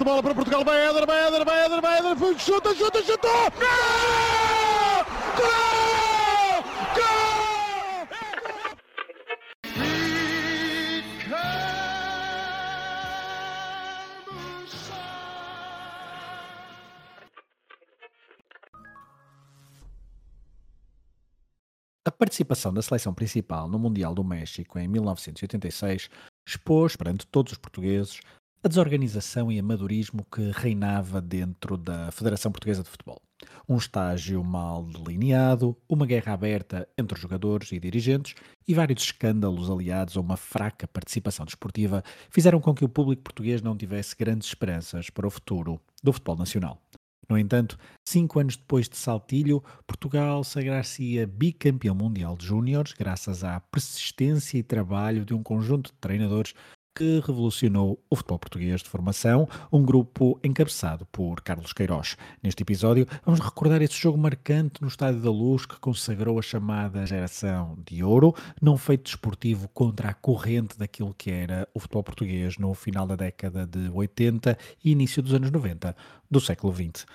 de bola para Portugal, vai Éder, vai Éder, vai Éder, vai Éder, chuta, chuta, chuta! Gol! Gol! Gol! A participação da seleção principal no Mundial do México em 1986 expôs perante todos os portugueses a desorganização e amadorismo que reinava dentro da Federação Portuguesa de Futebol. Um estágio mal delineado, uma guerra aberta entre jogadores e dirigentes e vários escândalos aliados a uma fraca participação desportiva fizeram com que o público português não tivesse grandes esperanças para o futuro do futebol nacional. No entanto, cinco anos depois de Saltilho, Portugal sagrar-se-ia bicampeão mundial de júniores graças à persistência e trabalho de um conjunto de treinadores que revolucionou o futebol português de formação, um grupo encabeçado por Carlos Queiroz. Neste episódio, vamos recordar esse jogo marcante no Estádio da Luz que consagrou a chamada geração de ouro, num feito desportivo contra a corrente daquilo que era o futebol português no final da década de 80 e início dos anos 90 do século XX.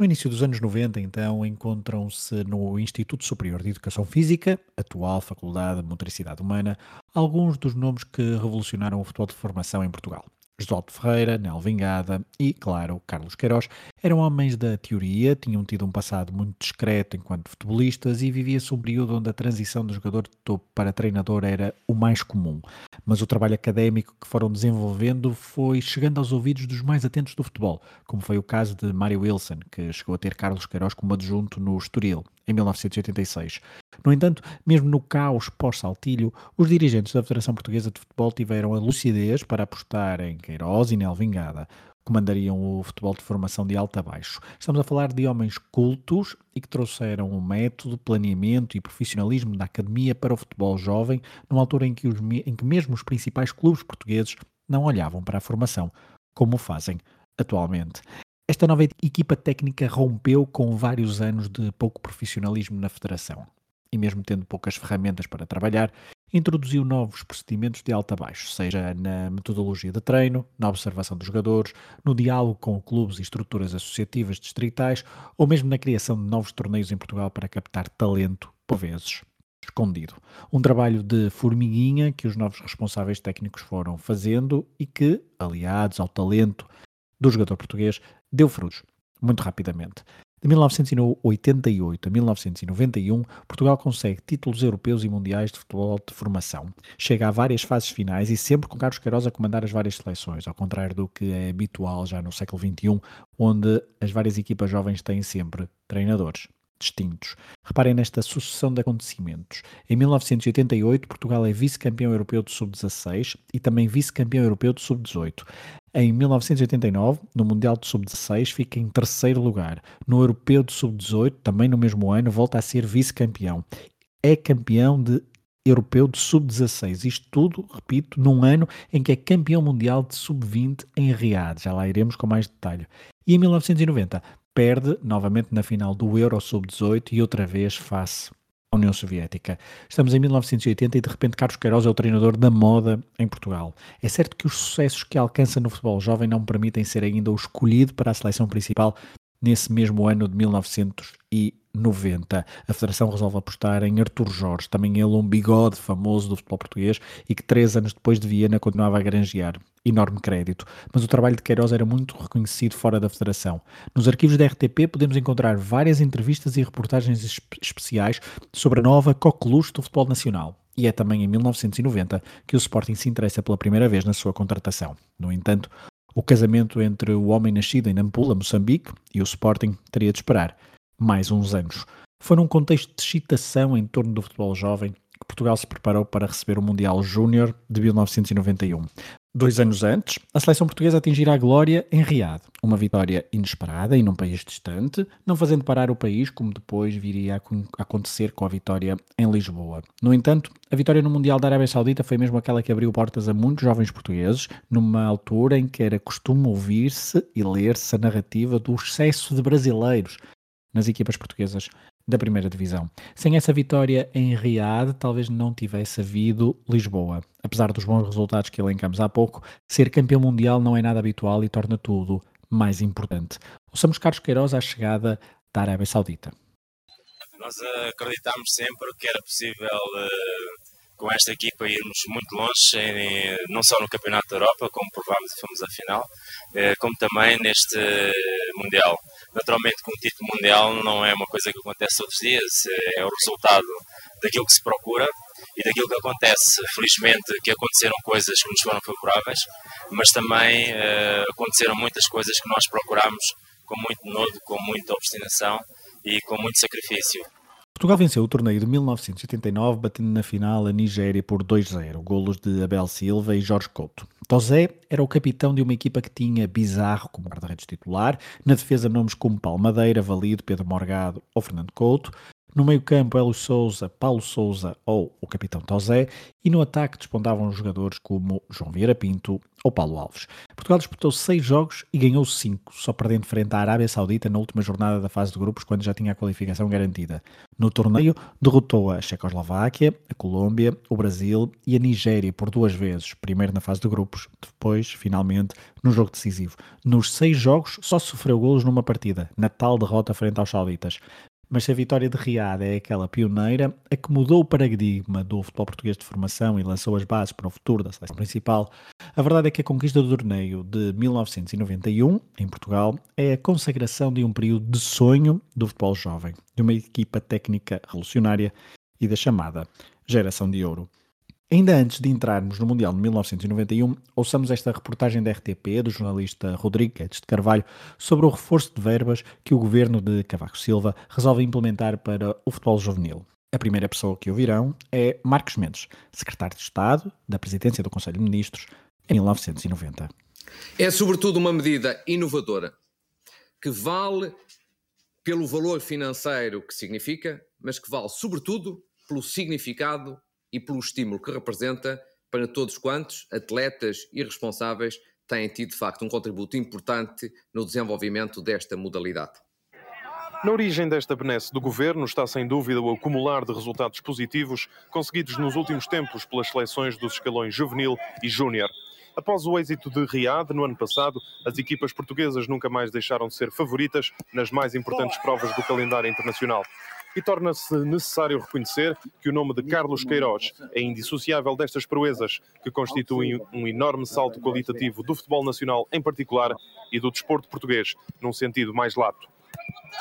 No início dos anos 90, então, encontram-se no Instituto Superior de Educação Física, atual Faculdade de Motricidade Humana, alguns dos nomes que revolucionaram o futebol de formação em Portugal. Josualdo Ferreira, Nel Vingada e, claro, Carlos Queiroz eram homens da teoria, tinham tido um passado muito discreto enquanto futebolistas e vivia-se um período onde a transição do jogador de topo para treinador era o mais comum. Mas o trabalho académico que foram desenvolvendo foi chegando aos ouvidos dos mais atentos do futebol, como foi o caso de Mário Wilson, que chegou a ter Carlos Queiroz como adjunto no Estoril, em 1986. No entanto, mesmo no caos pós-saltilho, os dirigentes da Federação Portuguesa de Futebol tiveram a lucidez para apostar em Queiroz e Nel Comandariam o futebol de formação de alto a baixo. Estamos a falar de homens cultos e que trouxeram um método, planeamento e profissionalismo da academia para o futebol jovem, numa altura em que, os, em que mesmo os principais clubes portugueses não olhavam para a formação, como o fazem atualmente. Esta nova equipa técnica rompeu com vários anos de pouco profissionalismo na federação. E mesmo tendo poucas ferramentas para trabalhar, introduziu novos procedimentos de alto a baixo, seja na metodologia de treino, na observação dos jogadores, no diálogo com clubes e estruturas associativas distritais ou mesmo na criação de novos torneios em Portugal para captar talento, por vezes escondido. Um trabalho de formiguinha que os novos responsáveis técnicos foram fazendo e que, aliados ao talento do jogador português, deu frutos muito rapidamente. De 1988 a 1991, Portugal consegue títulos europeus e mundiais de futebol de formação. Chega a várias fases finais e sempre com Carlos Queiroz a comandar as várias seleções, ao contrário do que é habitual já no século XXI, onde as várias equipas jovens têm sempre treinadores distintos. Reparem nesta sucessão de acontecimentos. Em 1988, Portugal é vice-campeão europeu de sub-16 e também vice-campeão europeu de sub-18. Em 1989, no Mundial de Sub-16, fica em terceiro lugar. No Europeu de Sub-18, também no mesmo ano, volta a ser vice-campeão. É campeão de Europeu de Sub-16. Isto tudo, repito, num ano em que é campeão mundial de Sub-20 em Riad. Já lá iremos com mais detalhe. E em 1990, perde novamente na final do Euro Sub-18 e outra vez face à União Soviética. Estamos em 1980 e de repente Carlos Queiroz é o treinador da moda em Portugal. É certo que os sucessos que alcança no futebol jovem não permitem ser ainda o escolhido para a seleção principal nesse mesmo ano de 1990. A Federação resolve apostar em Artur Jorge, também ele um bigode famoso do futebol português e que três anos depois de Viena continuava a granjear enorme crédito, mas o trabalho de Queiroz era muito reconhecido fora da Federação. Nos arquivos da RTP podemos encontrar várias entrevistas e reportagens especiais sobre a nova coqueluche do futebol nacional. E é também em 1990 que o Sporting se interessa pela primeira vez na sua contratação. No entanto, o casamento entre o homem nascido em Nampula, Moçambique, e o Sporting teria de esperar mais uns anos. Foi num contexto de excitação em torno do futebol jovem que Portugal se preparou para receber o Mundial Júnior de 1991. Dois anos antes, a seleção portuguesa atingirá a glória em Riad, uma vitória inesperada e num país distante, não fazendo parar o país como depois viria a acontecer com a vitória em Lisboa. No entanto, a vitória no Mundial da Arábia Saudita foi mesmo aquela que abriu portas a muitos jovens portugueses, numa altura em que era costume ouvir-se e ler-se a narrativa do excesso de brasileiros nas equipas portuguesas da primeira divisão. Sem essa vitória em Riad, talvez não tivesse havido Lisboa. Apesar dos bons resultados que elencamos há pouco, ser campeão mundial não é nada habitual e torna tudo mais importante. Ouçamos Carlos Queiroz à chegada da Arábia Saudita. Nós acreditámos sempre que era possível uh, com esta equipa irmos muito longe, em, não só no Campeonato da Europa, como provámos e fomos à final, uh, como também neste Mundial. Naturalmente que um título mundial não é uma coisa que acontece todos os dias, é o resultado daquilo que se procura e daquilo que acontece. Felizmente que aconteceram coisas que nos foram favoráveis, mas também uh, aconteceram muitas coisas que nós procurámos com muito nodo, com muita obstinação e com muito sacrifício. Portugal venceu o torneio de 1989, batendo na final a Nigéria por 2-0, golos de Abel Silva e Jorge Couto. Tozé era o capitão de uma equipa que tinha Bizarro como guarda-redes titular, na defesa nomes como Paulo Madeira, Valido, Pedro Morgado ou Fernando Couto, no meio-campo, Hélio Souza, Paulo Souza ou o capitão Tozé, e no ataque despontavam jogadores como João Vieira Pinto ou Paulo Alves. Portugal disputou seis jogos e ganhou cinco, só perdendo frente à Arábia Saudita na última jornada da fase de grupos, quando já tinha a qualificação garantida. No torneio, derrotou a Checoslováquia, a Colômbia, o Brasil e a Nigéria por duas vezes, primeiro na fase de grupos, depois, finalmente, no jogo decisivo. Nos seis jogos, só sofreu golos numa partida, na tal derrota frente aos sauditas mas se a vitória de Riad é aquela pioneira, a que mudou o paradigma do futebol português de formação e lançou as bases para o futuro da seleção principal, a verdade é que a conquista do torneio de 1991, em Portugal, é a consagração de um período de sonho do futebol jovem, de uma equipa técnica revolucionária e da chamada geração de ouro. Ainda antes de entrarmos no Mundial de 1991, ouçamos esta reportagem da RTP do jornalista Rodrigo Guedes de Carvalho sobre o reforço de verbas que o governo de Cavaco Silva resolve implementar para o futebol juvenil. A primeira pessoa que ouvirão é Marcos Mendes, secretário de Estado da Presidência do Conselho de Ministros em 1990. É sobretudo uma medida inovadora que vale pelo valor financeiro que significa, mas que vale sobretudo pelo significado e pelo estímulo que representa para todos quantos, atletas e responsáveis, têm tido de facto um contributo importante no desenvolvimento desta modalidade. Na origem desta benesse do governo está sem dúvida o acumular de resultados positivos conseguidos nos últimos tempos pelas seleções dos escalões juvenil e júnior. Após o êxito de Riad no ano passado, as equipas portuguesas nunca mais deixaram de ser favoritas nas mais importantes provas do calendário internacional e torna-se necessário reconhecer que o nome de Carlos Queiroz é indissociável destas proezas, que constituem um enorme salto qualitativo do futebol nacional em particular e do desporto português, num sentido mais lato.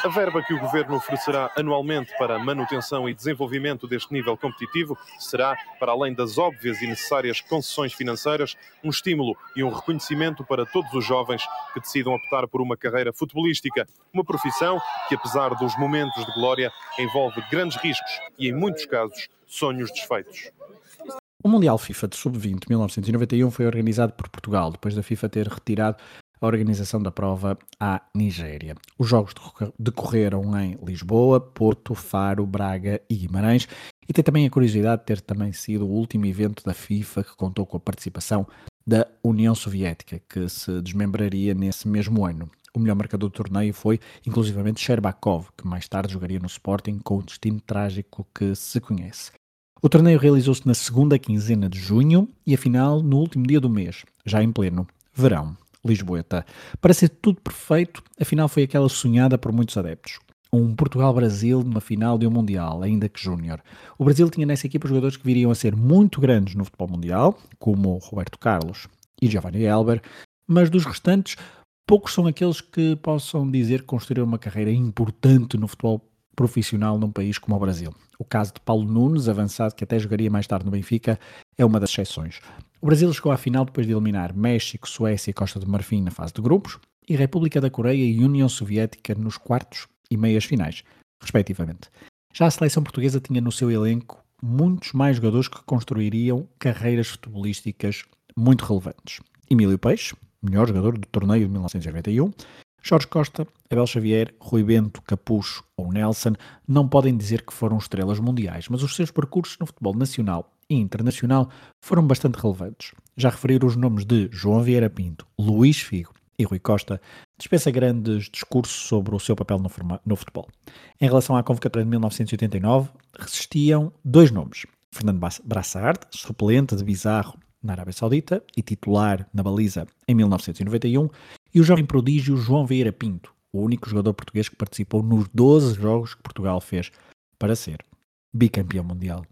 A verba que o Governo oferecerá anualmente para a manutenção e desenvolvimento deste nível competitivo será, para além das óbvias e necessárias concessões financeiras, um estímulo e um reconhecimento para todos os jovens que decidam optar por uma carreira futebolística, uma profissão que, apesar dos momentos de glória, envolve grandes riscos e, em muitos casos, sonhos desfeitos. O Mundial FIFA de Sub-20 1991 foi organizado por Portugal, depois da FIFA ter retirado a organização da prova à Nigéria. Os jogos decorreram em Lisboa, Porto, Faro, Braga e Guimarães e tem também a curiosidade de ter também sido o último evento da FIFA que contou com a participação da União Soviética, que se desmembraria nesse mesmo ano. O melhor marcador do torneio foi, inclusivamente, Sherbakov, que mais tarde jogaria no Sporting com o destino trágico que se conhece. O torneio realizou-se na segunda quinzena de junho e a final no último dia do mês, já em pleno verão. Lisboeta. Para ser tudo perfeito, a final foi aquela sonhada por muitos adeptos. Um Portugal-Brasil numa final de um Mundial, ainda que júnior. O Brasil tinha nessa equipa jogadores que viriam a ser muito grandes no futebol mundial, como Roberto Carlos e Giovanni Elber, mas dos restantes, poucos são aqueles que possam dizer que construíram uma carreira importante no futebol profissional num país como o Brasil. O caso de Paulo Nunes, avançado que até jogaria mais tarde no Benfica, é uma das exceções. O Brasil chegou à final depois de eliminar México, Suécia e Costa do Marfim na fase de grupos e República da Coreia e União Soviética nos quartos e meias finais, respectivamente. Já a seleção portuguesa tinha no seu elenco muitos mais jogadores que construiriam carreiras futebolísticas muito relevantes. Emílio Peixe, melhor jogador do torneio de 1991, Jorge Costa, Abel Xavier, Rui Bento, Capucho ou Nelson não podem dizer que foram estrelas mundiais, mas os seus percursos no futebol nacional e internacional foram bastante relevantes. Já referir os nomes de João Vieira Pinto, Luís Figo e Rui Costa dispensa grandes discursos sobre o seu papel no, no futebol. Em relação à convocatória de 1989, resistiam dois nomes. Fernando Brassard, suplente de Bizarro na Arábia Saudita e titular na baliza em 1991, e o jovem prodígio João Vieira Pinto, o único jogador português que participou nos 12 jogos que Portugal fez para ser bicampeão mundial.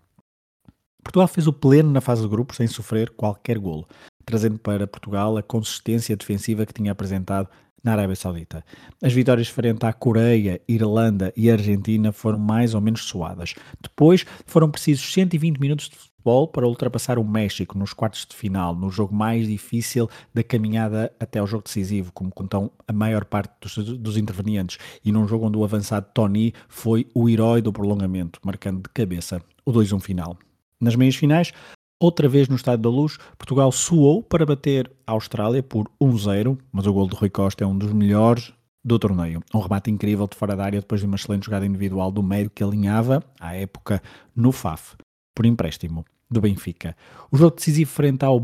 Portugal fez o pleno na fase de grupos sem sofrer qualquer golo, trazendo para Portugal a consistência defensiva que tinha apresentado na Arábia Saudita. As vitórias frente à Coreia, Irlanda e Argentina foram mais ou menos suadas. Depois foram precisos 120 minutos futebol para ultrapassar o México nos quartos de final, no jogo mais difícil da caminhada até ao jogo decisivo, como contam a maior parte dos, dos intervenientes, e num jogo onde o avançado Tony foi o herói do prolongamento, marcando de cabeça o 2-1 final. Nas meias finais, Outra vez no Estádio da Luz, Portugal suou para bater a Austrália por 1-0, mas o gol de Rui Costa é um dos melhores do torneio. Um remate incrível de fora da área depois de uma excelente jogada individual do médio que alinhava, à época, no FAF, por empréstimo do Benfica. O jogo decisivo frente ao,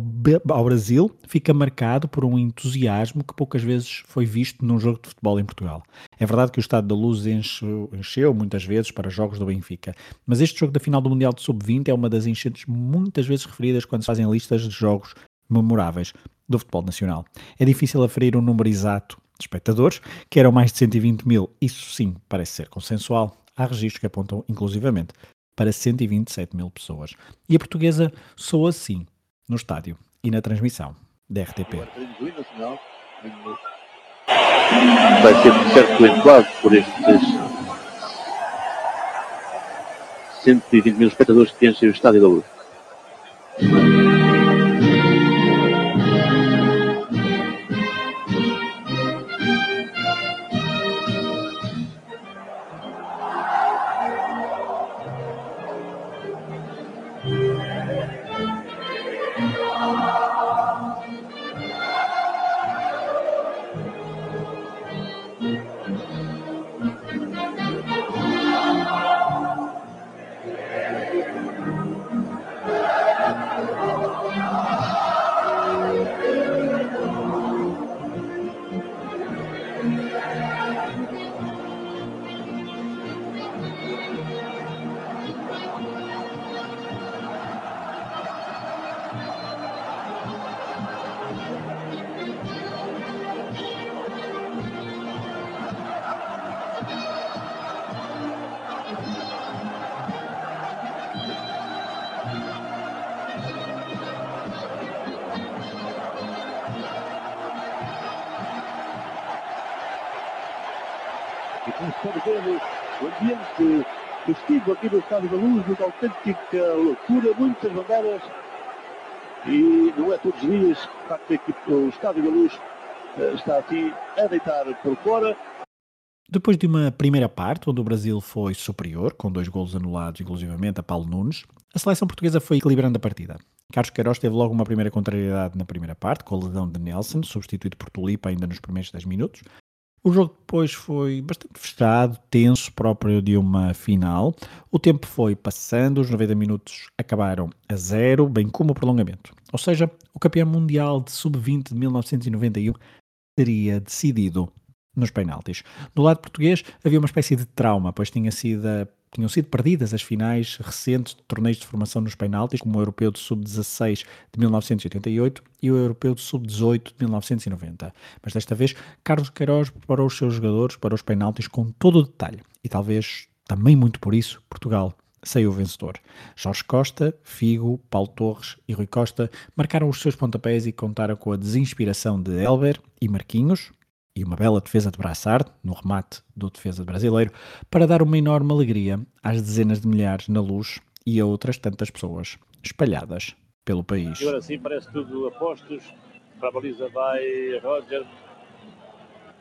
ao, Brasil fica marcado por um entusiasmo que poucas vezes foi visto num jogo de futebol em Portugal. É verdade que o Estado da Luz encheu, encheu muitas vezes para jogos do Benfica, mas este jogo da final do Mundial de Sub-20 é uma das enchentes muitas vezes referidas quando se fazem listas de jogos memoráveis do futebol nacional. É difícil aferir um número exato de espectadores, que eram mais de 120 mil, isso sim parece ser consensual. Há registros que apontam, inclusivamente, para 127 mil pessoas. E a portuguesa soa assim no estádio e na transmissão da RTP. Vai ser de certo enquadro por estes 120 mil espectadores que enchem o estádio da luz. O ambiente festivo aqui no Estádio da Luz, uma autêntica loucura, muitas bandeiras e não é todos os dias, facto, que o Estádio da Luz eh, está aqui a deitar por fora. Depois de uma primeira parte, onde o Brasil foi superior, com dois golos anulados, inclusivamente a Paulo Nunes, a seleção portuguesa foi equilibrando a partida. Carlos Queiroz teve logo uma primeira contrariedade na primeira parte, com a lesão de Nelson, substituído por Tulipa ainda nos primeiros 10 minutos, o jogo depois foi bastante fechado, tenso, próprio de uma final. O tempo foi passando, os 90 minutos acabaram a zero, bem como o prolongamento. Ou seja, o campeão mundial de sub-20 de 1991 seria decidido nos penaltis. Do lado português havia uma espécie de trauma, pois tinha sido tinham sido perdidas as finais recentes de torneios de formação nos penaltis, como o Europeu de Sub-16 de 1988 e o Europeu de Sub-18 de 1990. Mas desta vez, Carlos Queiroz preparou os seus jogadores para os penaltis com todo o detalhe. E talvez também muito por isso, Portugal saiu vencedor. Jorge Costa, Figo, Paulo Torres e Rui Costa marcaram os seus pontapés e contaram com a desinspiração de Elber e Marquinhos, e uma bela defesa de Braçard, no remate do defesa brasileiro, para dar uma enorme alegria às dezenas de milhares na luz e a outras tantas pessoas espalhadas pelo país. Agora sim parece tudo a postos. Para a baliza vai Roger.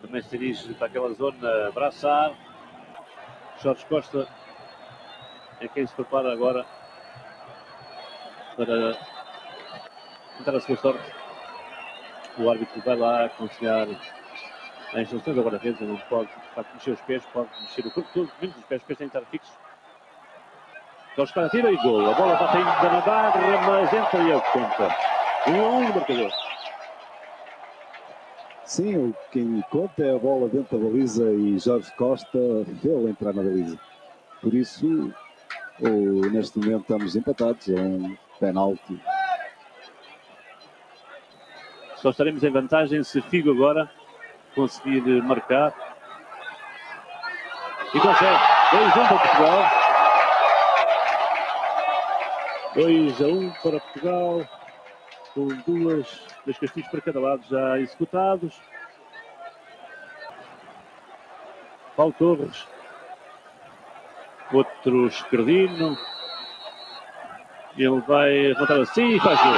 Também se dirige para aquela zona Braçar. Jorge Costa é quem se prepara agora para tentar a sua sorte. O árbitro vai lá aconselhar as instruções agora guarda-redes, não pode de facto, mexer os pés, pode mexer o corpo todo, menos os pés, os pés têm que estar fixos. Então tira e gol. A bola está saindo da barra, mas entra e é o que conta. Um a um marcador. Sim, o quem conta é a bola dentro da baliza e Jorge Costa fez entrar na baliza. Por isso, ou, neste momento estamos empatados, é um penalti. Só estaremos em vantagem se Figo agora conseguir marcar. E consegue. 2 1 para Portugal. 2 a 1 para Portugal. Com duas, dois castigos para cada lado já executados. Paulo Torres. Outro esquerdino. Ele vai rematar assim e faz gol.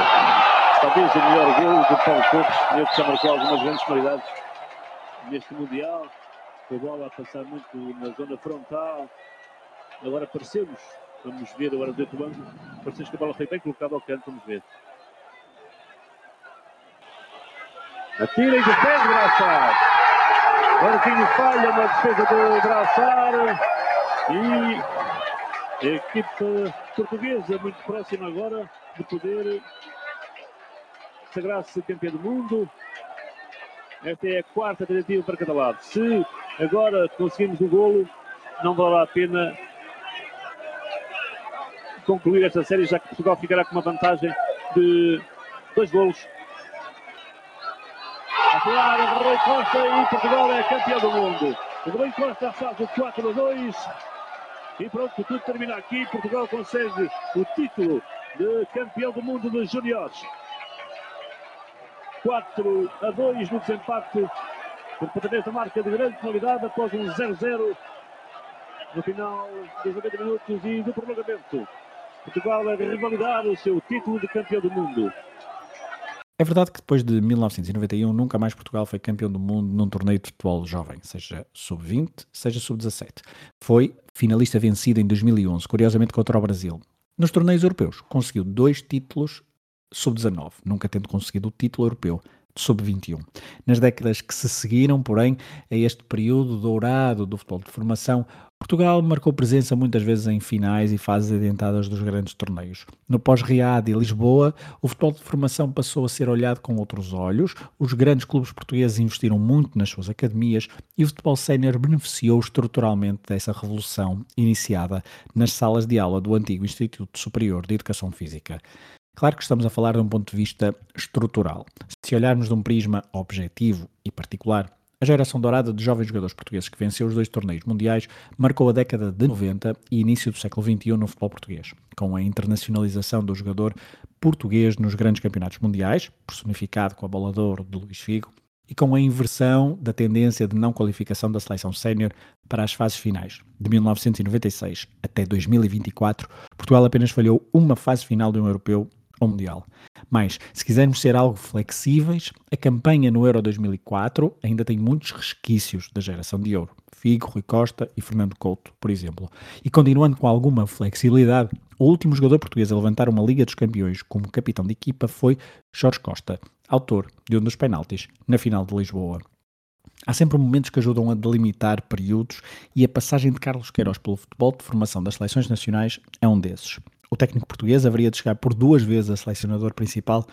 Talvez o melhor gol do Paulo Torres. Ele já marcou algumas grandes qualidades neste Mundial. Com a bola a passar muito na zona frontal. Agora parecemos, vamos ver agora do outro ângulo, parecemos que a bola foi bem colocada ao canto, vamos ver. Atira e de pé de Braçar. Marquinhos falha na defesa do Braçar. E a equipe portuguesa muito próxima agora de poder sagrar-se campeão do mundo. Esta é a quarta tentativa para cada lado. Se agora conseguimos o golo, não valerá a pena concluir esta série, já que Portugal ficará com uma vantagem de dois golos. A tirar Rui Costa e Portugal é campeão do mundo. Rui Costa faz o 4 a 2. E pronto, tudo termina aqui. Portugal consegue o título de campeão do mundo dos juniores. 4 a 2 no desempate por pontapés da marca de grande qualidade após um 0-0 no final dos 90 minutos e do prolongamento. Portugal a revalidar o seu título de campeão do mundo. É verdade que depois de 1991 nunca mais Portugal foi campeão do mundo num torneio de futebol jovem, seja sub-20, seja sub-17. Foi finalista vencido em 2011, curiosamente contra o Brasil. Nos torneios europeus conseguiu dois títulos sub-19, nunca tendo conseguido o título europeu de sub-21. Nas décadas que se seguiram, porém, a este período dourado do futebol de formação, Portugal marcou presença muitas vezes em finais e fases adiantadas dos grandes torneios. No pós-Riad e Lisboa, o futebol de formação passou a ser olhado com outros olhos, os grandes clubes portugueses investiram muito nas suas academias e o futebol sénior beneficiou estruturalmente dessa revolução iniciada nas salas de aula do antigo Instituto Superior de Educação Física. Claro que estamos a falar de um ponto de vista estrutural. Se olharmos de um prisma objetivo e particular, a geração dourada de jovens jogadores portugueses que venceu os dois torneios mundiais marcou a década de 90 e início do século XXI no futebol português, com a internacionalização do jogador português nos grandes campeonatos mundiais, personificado com a bola de ouro de Luís Figo, e com a inversão da tendência de não qualificação da seleção sénior para as fases finais. De 1996 até 2024, Portugal apenas falhou uma fase final de um europeu ao Mundial. Mas, se quisermos ser algo flexíveis, a campanha no Euro 2004 ainda tem muitos resquícios da geração de ouro. Figo, Rui Costa e Fernando Couto, por exemplo. E continuando com alguma flexibilidade, o último jogador português a levantar uma Liga dos Campeões como capitão de equipa foi Jorge Costa, autor de um dos penaltis na final de Lisboa. Há sempre momentos que ajudam a delimitar períodos e a passagem de Carlos Queiroz pelo futebol de formação das seleções nacionais é um desses. O técnico português haveria de chegar por duas vezes a selecionador principal,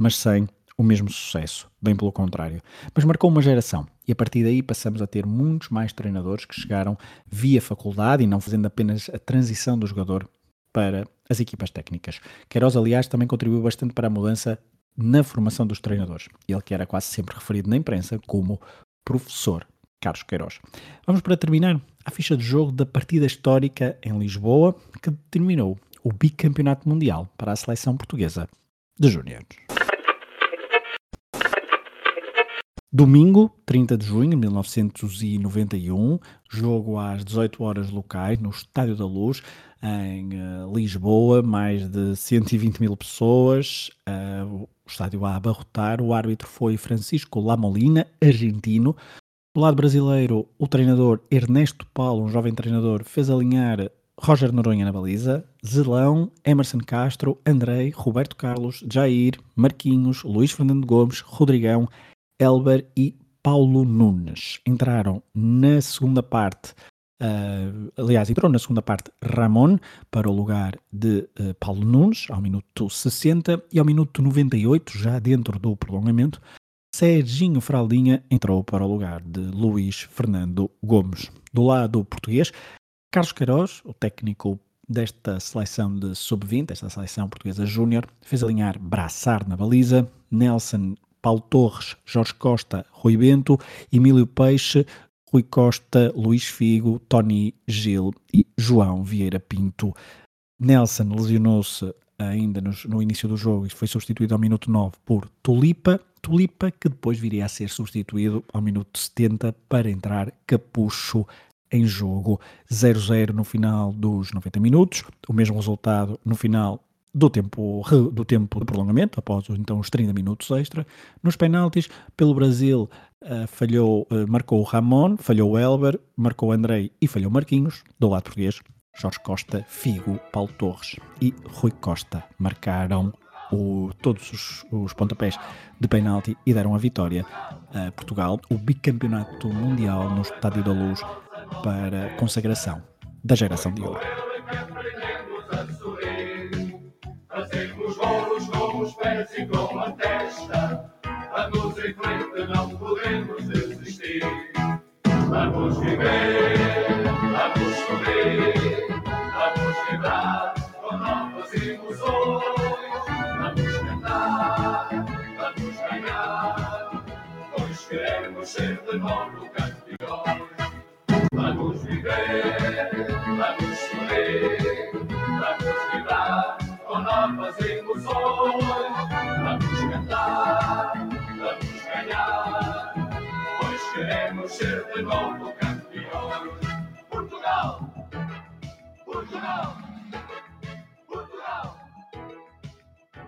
mas sem o mesmo sucesso, bem pelo contrário. Mas marcou uma geração e a partir daí passamos a ter muitos mais treinadores que chegaram via faculdade e não fazendo apenas a transição do jogador para as equipas técnicas. Queiroz, aliás, também contribuiu bastante para a mudança na formação dos treinadores. Ele que era quase sempre referido na imprensa como professor Carlos Queiroz. Vamos para terminar a ficha de jogo da partida histórica em Lisboa, que determinou o bicampeonato mundial para a seleção portuguesa de júniores. Domingo, 30 de junho de 1991, jogo às 18 horas locais no Estádio da Luz, em uh, Lisboa, mais de 120 mil pessoas, uh, o estádio a abarrotar. O árbitro foi Francisco Lamolina, argentino. Do lado brasileiro, o treinador Ernesto Paulo, um jovem treinador, fez alinhar Roger Noronha na baliza, Zelão, Emerson Castro, Andrei, Roberto Carlos, Jair, Marquinhos, Luís Fernando Gomes, Rodrigão, Elber e Paulo Nunes. Entraram na segunda parte, uh, aliás, entrou na segunda parte Ramon para o lugar de uh, Paulo Nunes, ao minuto 60 e ao minuto 98, já dentro do prolongamento, Serginho Fraldinha entrou para o lugar de Luís Fernando Gomes. Do lado português, Carlos Queiroz, o técnico desta seleção de sub-20, esta seleção portuguesa júnior, fez alinhar Braçar na baliza, Nelson, Paulo Torres, Jorge Costa, Rui Bento, Emílio Peixe, Rui Costa, Luís Figo, Tony Gil e João Vieira Pinto. Nelson lesionou-se ainda no, início do jogo e foi substituído ao minuto 9 por Tulipa. Tulipa que depois viria a ser substituído ao minuto 70 para entrar Capucho em jogo 0-0 no final dos 90 minutos, o mesmo resultado no final do tempo, do tempo de prolongamento, após então os 30 minutos extra. Nos penaltis, pelo Brasil, uh, falhou, uh, marcou o Ramon, falhou o Elber, marcou o Andrei e falhou Marquinhos. Do lado português, Jorge Costa, Figo, Paulo Torres e Rui Costa marcaram o, todos os, os, pontapés de penalti e deram a vitória a Portugal, o bicampeonato mundial no Estádio da Luz para consagração da geração de ouro. Com os pés e com a testa. Vamos em frente, não podemos desistir. Vamos viver, vamos sorrir, vamos vibrar com novas emoções. Vamos cantar, vamos ganhar, pois queremos ser de novo campeões. Choré, vamos Choré, vamos vibrar com novas emoções, vamos cantar, vamos ganhar, pois queremos ser de novo campeões. Portugal, Portugal.